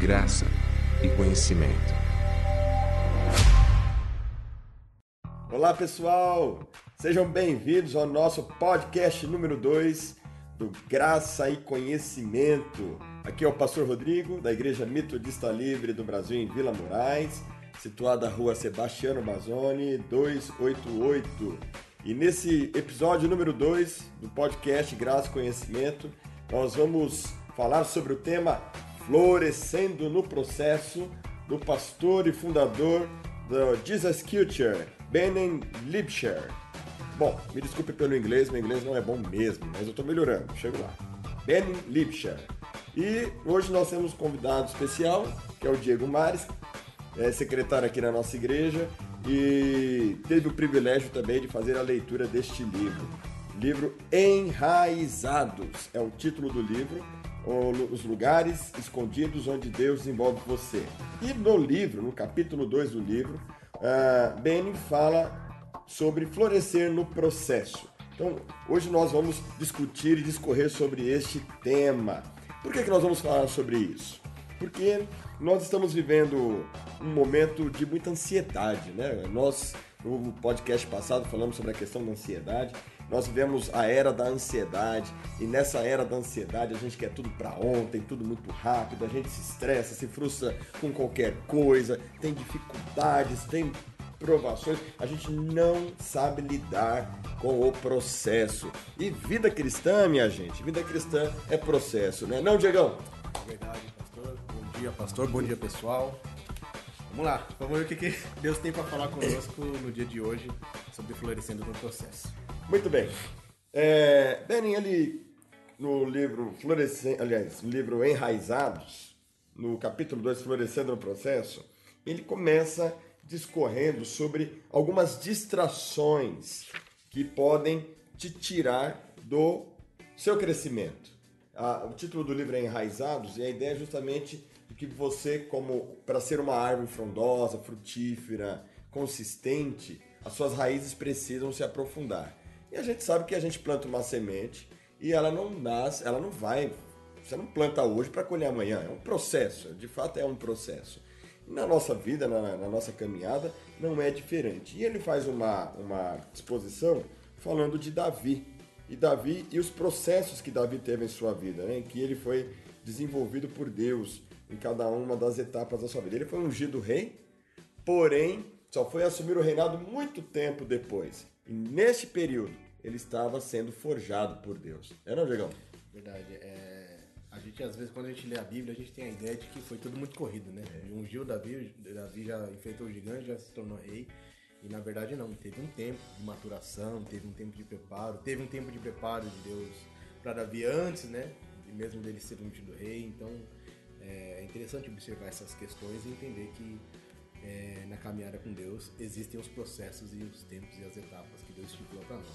graça e conhecimento. Olá pessoal, sejam bem-vindos ao nosso podcast número 2 do Graça e Conhecimento. Aqui é o Pastor Rodrigo, da Igreja Metodista Livre do Brasil, em Vila Moraes, situada na rua Sebastiano Mazzoni, 288. E nesse episódio número 2 do podcast Graça e Conhecimento, nós vamos falar sobre o tema Florescendo no Processo do pastor e fundador do Jesus Culture, Benin Lipscher. Bom, me desculpe pelo inglês, meu inglês não é bom mesmo, mas eu estou melhorando, chego lá. Benin Lipscher. E hoje nós temos um convidado especial, que é o Diego Mares, é secretário aqui na nossa igreja, e teve o privilégio também de fazer a leitura deste livro. Livro Enraizados é o título do livro os lugares escondidos onde Deus desenvolve você. E no livro, no capítulo 2 do livro, uh, fala sobre florescer no processo. Então, hoje nós vamos discutir e discorrer sobre este tema. Por que, que nós vamos falar sobre isso? Porque nós estamos vivendo um momento de muita ansiedade, né? Nós, no podcast passado, falamos sobre a questão da ansiedade nós vivemos a era da ansiedade e nessa era da ansiedade a gente quer tudo para ontem, tudo muito rápido, a gente se estressa, se frustra com qualquer coisa, tem dificuldades, tem provações, a gente não sabe lidar com o processo. E vida cristã, minha gente, vida cristã é processo, né? Não, Diegão? Verdade, pastor. Bom dia, pastor. Bom dia, pessoal. Vamos lá, vamos ver o que Deus tem para falar conosco no dia de hoje sobre florescendo no processo. Muito bem. É, Benin, ele, no livro Florescendo, aliás, no livro Enraizados, no capítulo 2, Florescendo no Processo, ele começa discorrendo sobre algumas distrações que podem te tirar do seu crescimento. O título do livro é Enraizados e a ideia é justamente que você, como para ser uma árvore frondosa, frutífera, consistente, as suas raízes precisam se aprofundar. E a gente sabe que a gente planta uma semente e ela não nasce, ela não vai. Você não planta hoje para colher amanhã. É um processo, de fato é um processo. Na nossa vida, na, na, nossa caminhada, não é diferente. E ele faz uma, uma exposição falando de Davi. E Davi e os processos que Davi teve em sua vida, né? que ele foi desenvolvido por Deus em cada uma das etapas da sua vida. Ele foi ungido rei, porém só foi assumir o reinado muito tempo depois. E neste período, ele estava sendo forjado por Deus. É não, Diegão? Verdade. É... A gente, às vezes, quando a gente lê a Bíblia, a gente tem a ideia de que foi tudo muito corrido, né? É. Ungiu Davi, Davi já enfrentou o gigante, já se tornou rei. E na verdade não, teve um tempo de maturação, teve um tempo de preparo, teve um tempo de preparo de Deus para Davi antes, né? Mesmo dele ser ungido rei. Então é interessante observar essas questões e entender que é, na caminhada com Deus, existem os processos e os tempos e as etapas que Deus estipulou para nós.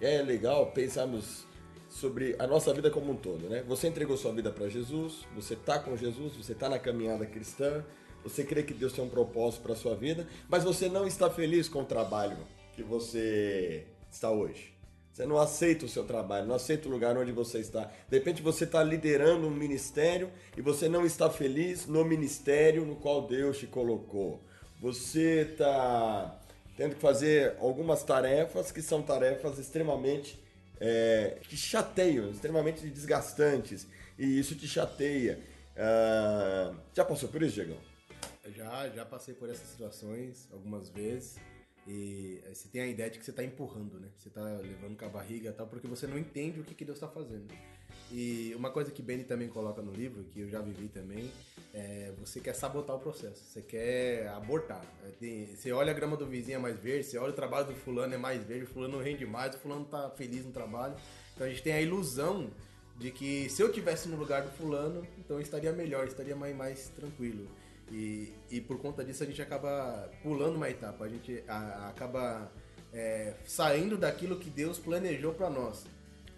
É. é legal pensarmos sobre a nossa vida como um todo, né? Você entregou sua vida para Jesus, você está com Jesus, você está na caminhada cristã, você crê que Deus tem um propósito para sua vida, mas você não está feliz com o trabalho que você está hoje. Você não aceita o seu trabalho, não aceita o lugar onde você está. De repente você está liderando um ministério e você não está feliz no ministério no qual Deus te colocou. Você está tendo que fazer algumas tarefas que são tarefas extremamente é, que chateiam, extremamente desgastantes. E isso te chateia. Uh, já passou por isso, Diego? Já, já passei por essas situações algumas vezes. E você tem a ideia de que você está empurrando, né? Você está levando com a barriga e tal, porque você não entende o que, que Deus está fazendo. E uma coisa que Benny também coloca no livro, que eu já vivi também, é você quer sabotar o processo, você quer abortar. É, você olha a grama do vizinho é mais verde, você olha o trabalho do fulano é mais verde, o fulano rende mais, o fulano está feliz no trabalho. Então a gente tem a ilusão de que se eu tivesse no lugar do fulano, então eu estaria melhor, estaria mais, mais tranquilo. E, e por conta disso a gente acaba pulando uma etapa, a gente a, acaba é, saindo daquilo que Deus planejou para nós.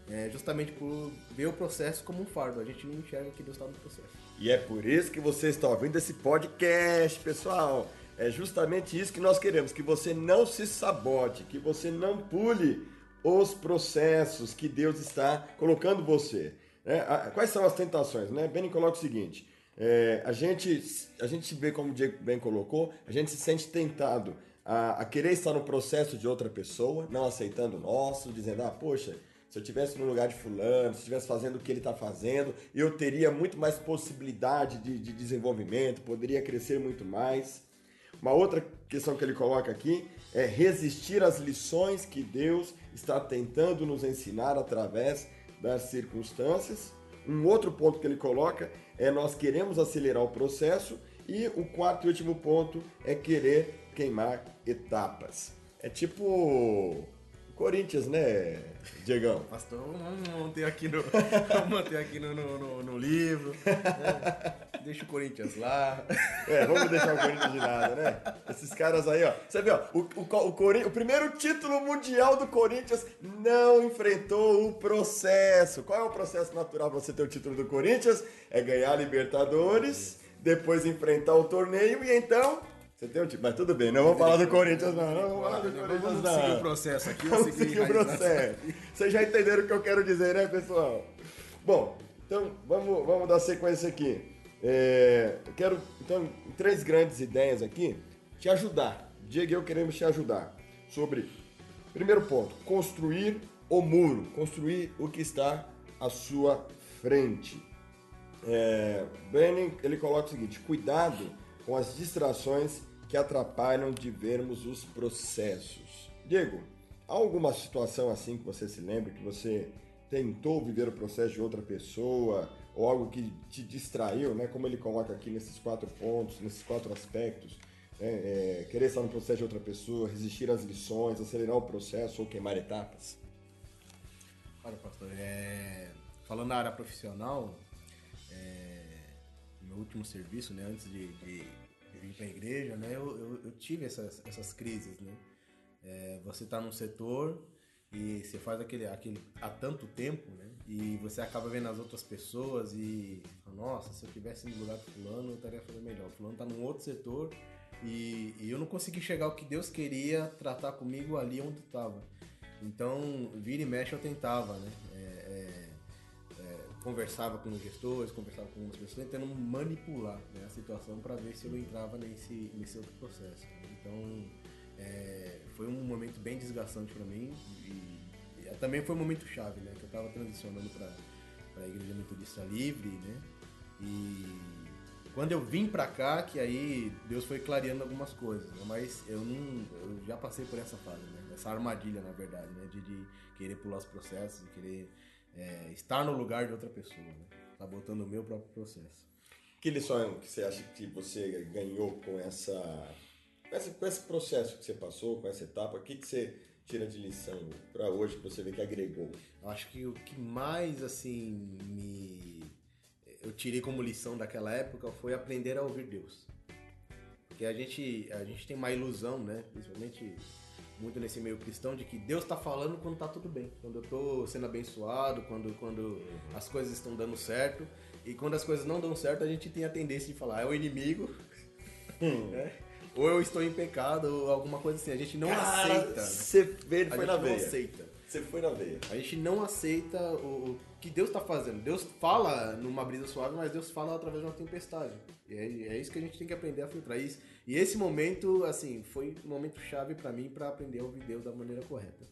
É, justamente por ver o processo como um fardo, a gente não enxerga que Deus está no processo. E é por isso que você está ouvindo esse podcast, pessoal. É justamente isso que nós queremos, que você não se sabote, que você não pule os processos que Deus está colocando você. É, quais são as tentações? Né? Benny coloca o seguinte: É, a, gente, a gente vê, como o Diego bem colocou, a gente se sente tentado a, a querer estar no processo de outra pessoa, não aceitando o nosso, dizendo, ah, poxa, se eu estivesse no lugar de fulano, se estivesse fazendo o que ele está fazendo, eu teria muito mais possibilidade de, de desenvolvimento, poderia crescer muito mais. Uma outra questão que ele coloca aqui é resistir às lições que Deus está tentando nos ensinar através das circunstâncias. Um outro ponto que ele coloca é nós queremos acelerar o processo e o quarto e último ponto é querer queimar etapas. É tipo Corinthians, né, Diegão? Pastor, vamos manter aqui no, vamos manter aqui no, no, no livro. Né? Deixa o Corinthians lá. É, vamos deixar o Corinthians de lado, né? Esses caras aí, ó. Você vê, ó, o, o, o, Cori... o primeiro título mundial do Corinthians não enfrentou o processo. Qual é o processo natural para você ter o título do Corinthians? É ganhar a Libertadores, depois enfrentar o torneio e então você tem um tipo, mas tudo bem, não vamos falar do Corinthians, não. Não vamos falar do Corinthians, vamos não. seguir o processo aqui. Vamos seguir o processo. Vocês já entenderam o que eu quero dizer, né, pessoal? Bom, então vamos, vamos dar sequência aqui. É, eu quero, então, três grandes ideias aqui, te ajudar. Diego e eu queremos te ajudar sobre, primeiro ponto, construir o muro, construir o que está à sua frente. É, ele coloca o seguinte, cuidado com as distrações que atrapalham de vermos os processos. Diego, há alguma situação assim que você se lembra que você tentou viver o processo de outra pessoa ou algo que te distraiu, né? Como ele coloca aqui nesses quatro pontos, nesses quatro aspectos, né? é, querer estar no processo de outra pessoa, resistir às lições, acelerar o processo ou queimar etapas. Olha, pastor, é... falando na área profissional, é... meu último serviço, né? Antes de, de vir para a igreja, né? Eu, eu, eu, tive essas, essas crises, né? É, você está num setor e você faz aquele, aquele há tanto tempo, né? E você acaba vendo as outras pessoas e nossa, se eu tivesse no lugar do fulano, eu estaria fazendo melhor. O fulano está num outro setor e, e, eu não consegui chegar ao que Deus queria tratar comigo ali onde estava. Então, vira e mexe eu tentava, né? É, conversava com os gestores, conversava com algumas pessoas, tentando manipular né, a situação para ver se eu entrava nesse, nesse outro processo. Então, é, foi um momento bem desgastante para mim e, e, também foi um momento chave, né? Que eu estava transicionando para a Igreja Metodista Livre, né? E quando eu vim para cá, que aí Deus foi clareando algumas coisas, né? mas eu não, eu já passei por essa fase, né? Essa armadilha, na verdade, né? De, de querer pular os processos, de querer é, estar no lugar de outra pessoa, né? Sabotando o meu próprio processo. Que lição que você acha que você ganhou com essa com esse, com esse processo que você passou, com essa etapa, o que, que você tira de lição para hoje que você vê que agregou? Eu acho que o que mais assim me eu tirei como lição daquela época foi aprender a ouvir Deus. Porque a gente a gente tem uma ilusão, né, principalmente muito nesse meio cristão de que Deus está falando quando está tudo bem, quando eu estou sendo abençoado, quando quando as coisas estão dando certo. E quando as coisas não dão certo, a gente tem a tendência de falar, é o inimigo. Hum. Né? ou eu estou em pecado, ou alguma coisa assim. A gente não Cara, aceita. Você foi na veia. não aceita. Você foi na veia. A gente não aceita o que Deus está fazendo. Deus fala numa brisa suave, mas Deus fala através de uma tempestade. E é, é isso que a gente tem que aprender a filtrar. Isso. E esse momento, assim, foi um momento chave para mim para aprender a ouvir Deus da maneira correta.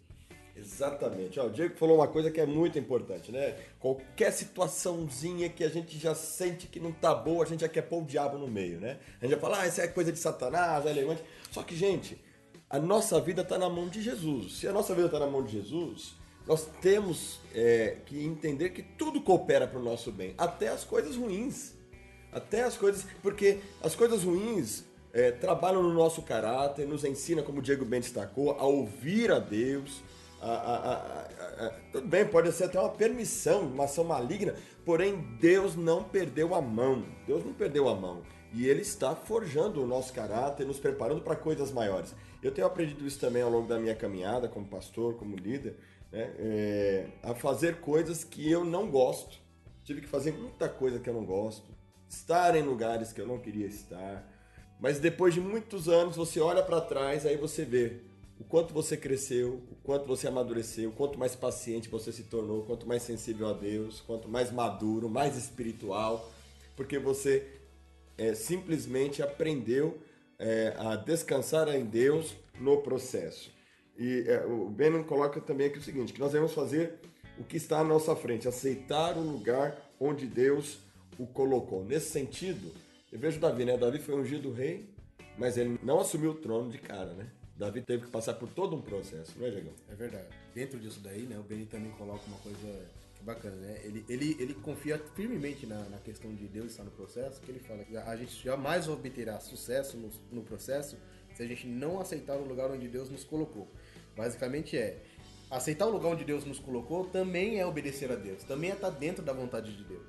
Exatamente. Ó, o Diego falou uma coisa que é muito importante, né? Qualquer situaçãozinha que a gente já sente que não tá boa, a gente já quer pôr o diabo no meio, né? A gente já fala, ah, isso é coisa de Satanás, é levante. Só que, gente, a nossa vida está na mão de Jesus. Se a nossa vida está na mão de Jesus, nós temos é, que entender que tudo coopera para o nosso bem, até as coisas ruins. Até as coisas. Porque as coisas ruins é, trabalham no nosso caráter, nos ensina, como o Diego bem destacou, a ouvir a Deus a, a, a, tudo bem, pode ser até uma permissão, uma ação maligna, porém Deus não perdeu a mão. Deus não perdeu a mão. E Ele está forjando o nosso caráter, nos preparando para coisas maiores. Eu tenho aprendido isso também ao longo da minha caminhada como pastor, como líder, né? é, a fazer coisas que eu não gosto. Tive que fazer muita coisa que eu não gosto, estar em lugares que eu não queria estar. Mas depois de muitos anos, você olha para trás, aí você vê o quanto você cresceu, o quanto você amadureceu, o quanto mais paciente você se tornou, quanto mais sensível a Deus, quanto mais maduro, mais espiritual, porque você é, simplesmente aprendeu é, a descansar em Deus no processo. E é, o Benin coloca também aqui o seguinte, que nós devemos fazer o que está à nossa frente, aceitar o lugar onde Deus o colocou. Nesse sentido, eu vejo Davi, né? Davi foi ungido rei, mas ele não assumiu o trono de cara, né? Davi teve que passar por todo um processo, não é, Diegão? É verdade. Dentro disso daí, né, o Benny também coloca uma coisa que é bacana, né? Ele, ele, ele confia firmemente na, na questão de Deus estar no processo, que ele fala que a gente jamais obterá sucesso no, no processo se a gente não aceitar o lugar onde Deus nos colocou. Basicamente é, aceitar o lugar onde Deus nos colocou também é obedecer a Deus, também é estar dentro da vontade de Deus.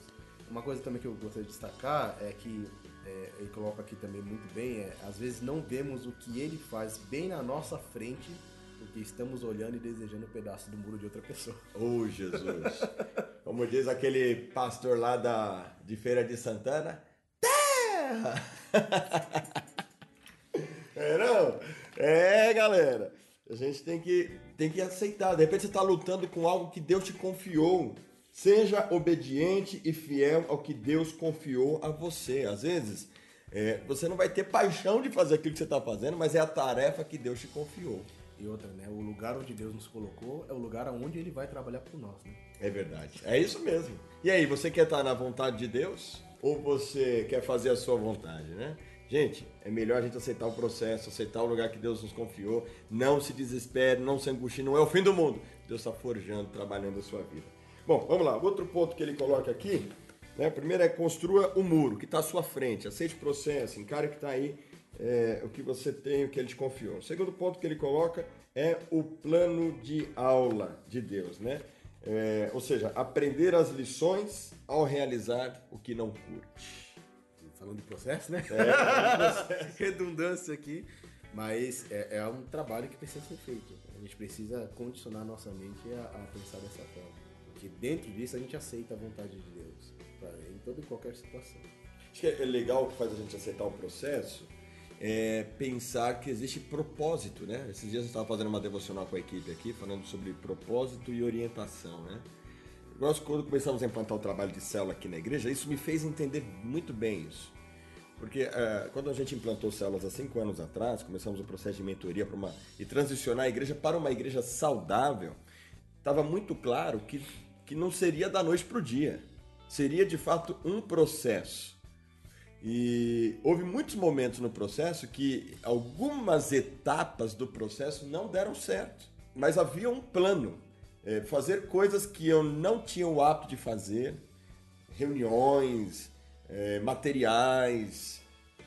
Uma coisa também que eu gostaria de destacar é que é, ele coloca aqui também muito bem, é, às vezes não vemos o que ele faz bem na nossa frente, porque estamos olhando e desejando um pedaço do muro de outra pessoa. Oh, Jesus! Como diz aquele pastor lá da, de Feira de Santana, terra! é, não? É, galera. A gente tem que, tem que aceitar. De repente você está lutando com algo que Deus te confiou. Seja obediente e fiel ao que Deus confiou a você. Às vezes, é, você não vai ter paixão de fazer aquilo que você está fazendo, mas é a tarefa que Deus te confiou. E outra, né? O lugar onde Deus nos colocou é o lugar onde Ele vai trabalhar por nós, né? É verdade. É isso mesmo. E aí, você quer estar na vontade de Deus? Ou você quer fazer a sua vontade, né? Gente, é melhor a gente aceitar o processo, aceitar o lugar que Deus nos confiou. Não se desespere, não se angustie, não é o fim do mundo. Deus está forjando, trabalhando a sua vida. Bom, vamos lá. Outro ponto que ele coloca aqui, né? Primeiro é construa o muro que está à sua frente. Aceite o processo, encare que está aí é, o que você tem, o que ele te confiou. O segundo ponto que ele coloca é o plano de aula de Deus, né? É, ou seja, aprender as lições ao realizar o que não curte. Falando de processo, né? É, redundância aqui. Mas é, é, um trabalho que precisa ser feito. A gente precisa condicionar nossa mente a, a pensar dessa forma. Porque dentro disso a gente aceita a vontade de Deus pra, em toda e qualquer situação. Acho que é legal que faz a gente aceitar o processo é pensar que existe propósito, né? Esses dias eu estava fazendo uma devocional com a equipe aqui, falando sobre propósito e orientação, né? Nós, quando começamos a implantar o trabalho de célula aqui na igreja, isso me fez entender muito bem isso. Porque uh, quando a gente implantou células há cinco anos atrás, começamos o processo de mentoria para uma, e transicionar a igreja para uma igreja saudável, estava muito claro que, que não seria da noite para o dia. Seria de fato um processo. E houve muitos momentos no processo que algumas etapas do processo não deram certo. Mas havia um plano. É, fazer coisas que eu não tinha o hábito de fazer, reuniões, é, materiais,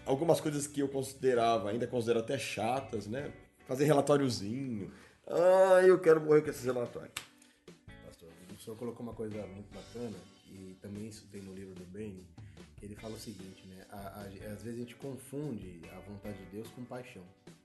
algumas coisas que eu considerava, ainda considero até chatas, né? Fazer relatóriozinho. Ah, eu quero morrer com esses relatórios. Pastor, o senhor colocou uma coisa muito bacana, e também isso tem no livro do Benny, ele fala o seguinte, né? A, a, às vezes a gente confunde a vontade de Deus com paixão.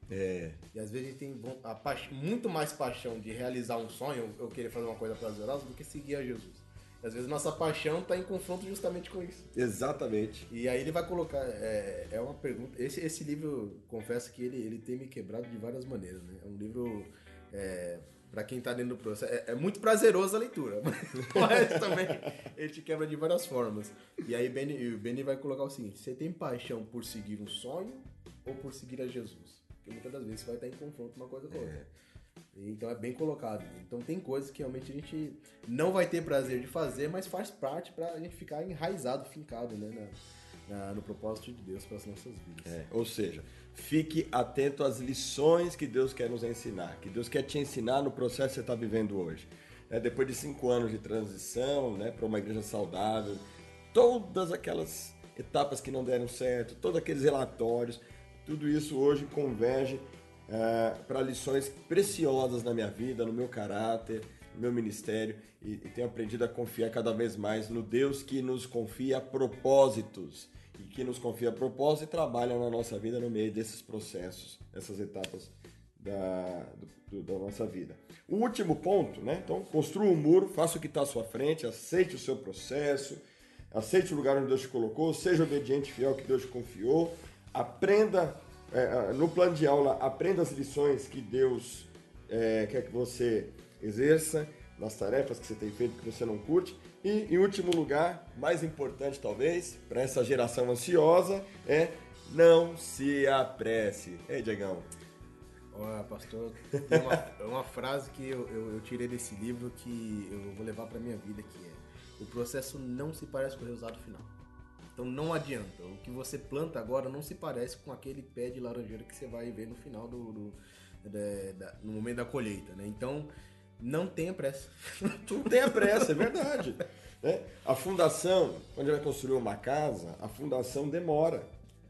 É. E às vezes a gente tem a muito mais paixão de realizar um sonho, ou querer fazer uma coisa prazerosa, do que seguir a Jesus. Às vezes nossa paixão está em confronto justamente com isso. Exatamente. E aí ele vai colocar, é, é uma pergunta. Esse, esse livro, confesso que ele, ele tem me quebrado de várias maneiras, né? É um livro é, para quem está dentro do processo. É, é, muito prazeroso a leitura, mas também ele te quebra de várias formas. E aí Benny, o Benny vai colocar o seguinte: você tem paixão por seguir um sonho ou por seguir a Jesus? Porque muitas das vezes você vai estar em confronto uma coisa com a outra. É. Então é bem colocado. Então tem coisas que realmente a gente não vai ter prazer de fazer, mas faz parte para a gente ficar enraizado, fincado, né? Na, na, no propósito de Deus para as nossas vidas. É, ou seja, fique atento às lições que Deus quer nos ensinar, que Deus quer te ensinar no processo que você está vivendo hoje. É, depois de cinco anos de transição né, para uma igreja saudável, todas aquelas etapas que não deram certo, todos aqueles relatórios, tudo isso hoje converge uh, para lições preciosas na minha vida, no meu caráter, no meu ministério e, e tenho aprendido a confiar cada vez mais no Deus que nos confia propósitos e que nos confia propósitos e trabalha na nossa vida no meio desses processos, essas etapas da, do, da nossa vida. O último ponto, né? Então, construa um muro, faça o que está à sua frente, aceite o seu processo, aceite o lugar onde Deus te colocou, seja obediente fiel que Deus te confiou, aprenda é, no plano de aula, aprenda as lições que Deus é, quer que você exerça, nas tarefas que você tem feito que você não curte, E em último lugar, mais importante talvez, para essa geração ansiosa, é não se apresse. Ei, Diegão. Olha, pastor, tem uma, é uma frase que eu, eu, eu tirei desse livro que eu vou levar para minha vida, que é o processo não se parece com o resultado final. Então não adianta. O que você planta agora não se parece com aquele pé de laranjeira que você vai ver no final do, do da, da, no momento da colheita, né? Então não tenha pressa. Não tenha pressa, é verdade. Né? A fundação, quando vai construir uma casa, a fundação demora.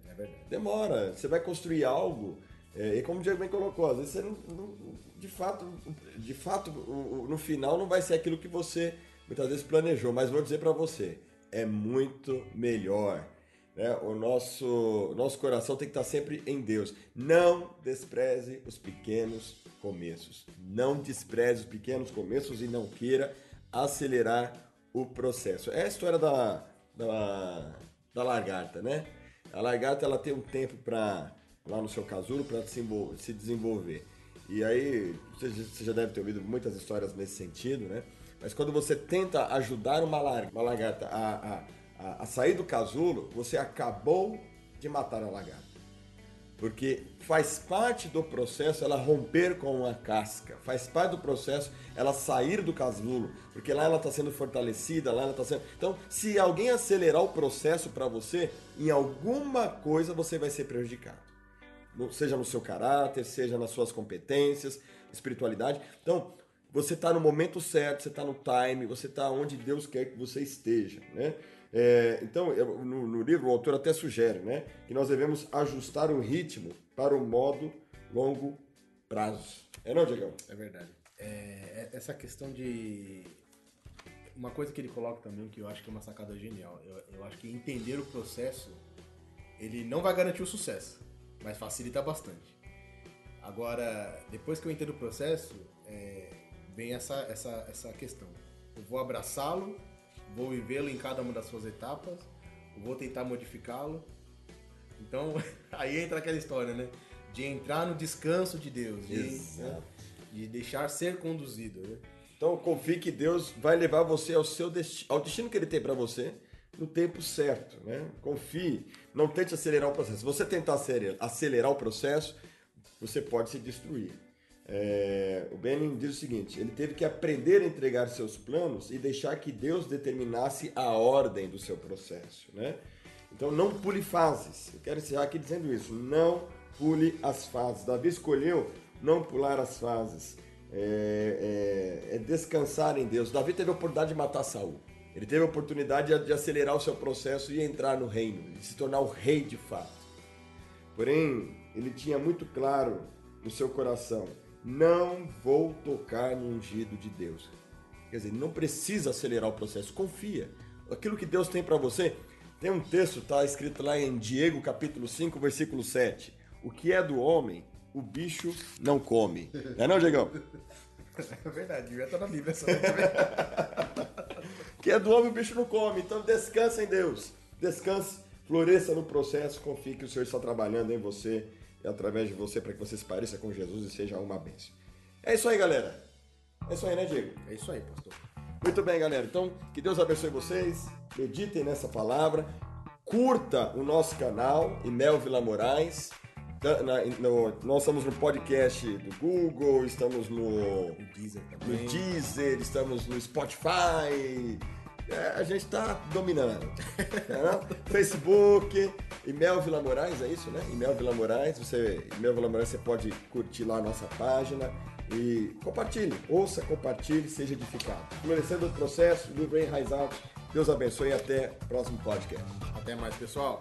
É verdade. Demora. Você vai construir algo, é, e como o Diego bem colocou, às vezes você não, não, de fato, de fato, no final não vai ser aquilo que você muitas vezes planejou, mas vou dizer para você, é muito melhor. Né? O nosso, nosso coração tem que estar sempre em Deus. Não despreze os pequenos começos. Não despreze os pequenos começos e não queira acelerar o processo. É a história da, da, da lagarta, né? A lagarta ela tem um tempo para lá no seu casulo para se desenvolver. E aí você já deve ter ouvido muitas histórias nesse sentido, né? Mas quando você tenta ajudar uma, uma lagarta a, a, a sair do casulo, você acabou de matar a lagarta. Porque faz parte do processo ela romper com a casca, faz parte do processo ela sair do casulo, porque lá ela está sendo fortalecida, lá ela está sendo. Então, se alguém acelerar o processo para você, em alguma coisa você vai ser prejudicado, seja no seu caráter, seja nas suas competências, espiritualidade. Então, você está no momento certo, você está no time, você está onde Deus quer que você esteja, né? É, então, no, no, livro, o autor até sugere né, que nós devemos ajustar o ritmo para o modo longo prazo. É não, Diego? É verdade. É, é, essa questão de... Uma coisa que ele coloca também, que eu acho que é uma sacada genial, eu, eu acho que entender o processo, ele não vai garantir o sucesso, mas facilita bastante. Agora, depois que eu entendo o processo, é, vem essa, essa, essa questão. Eu vou abraçá-lo, vou vivê-lo em cada uma das suas etapas, vou tentar modificá-lo. Então, aí entra aquela história, né? De entrar no descanso de Deus, de, né? de deixar ser conduzido. Né? Então, confie que Deus vai levar você ao seu destino, ao destino que Ele tem para você no tempo certo, né? Confie, não tente acelerar o processo. Se você tentar acelerar o processo, você pode se destruir. É, o Benin diz o seguinte: ele teve que aprender a entregar seus planos e deixar que Deus determinasse a ordem do seu processo. Né? Então não pule fases. Eu quero encerrar aqui dizendo isso: não pule as fases. Davi escolheu não pular as fases, é, é, é descansar em Deus. Davi teve a oportunidade de matar Saul. Ele teve a oportunidade de acelerar o seu processo e entrar no reino, de se tornar o rei de fato. Porém, ele tinha muito claro no seu coração não vou tocar no ungido de Deus. Quer dizer, não precisa acelerar o processo, confia. Aquilo que Deus tem para você, tem um texto, está escrito lá em Diego capítulo 5, versículo 7. O que é do homem, o bicho não come. Não é não, Diegão? É verdade, devia estar na Bíblia essa que é do homem, o bicho não come. Então descansa em Deus. Descanse, floresça no processo, confie que o Senhor está trabalhando em você através de você para que você se pareça com Jesus e seja uma bênção. É isso aí, galera. É isso aí, né, Diego? É isso aí, pastor. Muito bem, galera. Então, que Deus abençoe vocês. Meditem nessa palavra. Curta o nosso canal, Imel Vila Moraes. nós estamos no podcast do Google, estamos no, no Deezer, no Deezer, estamos no Spotify, é, a gente está dominando. É, Facebook, Imel Vila Moraes, é isso, né? Imel Vila Moraes, você, Imel Vila Moraes, você pode curtir lá a nossa página e compartilhe, ouça, compartilhe, seja edificado. Florescendo o processo, livro Enraizado. Deus abençoe e até o próximo podcast. Até mais, pessoal.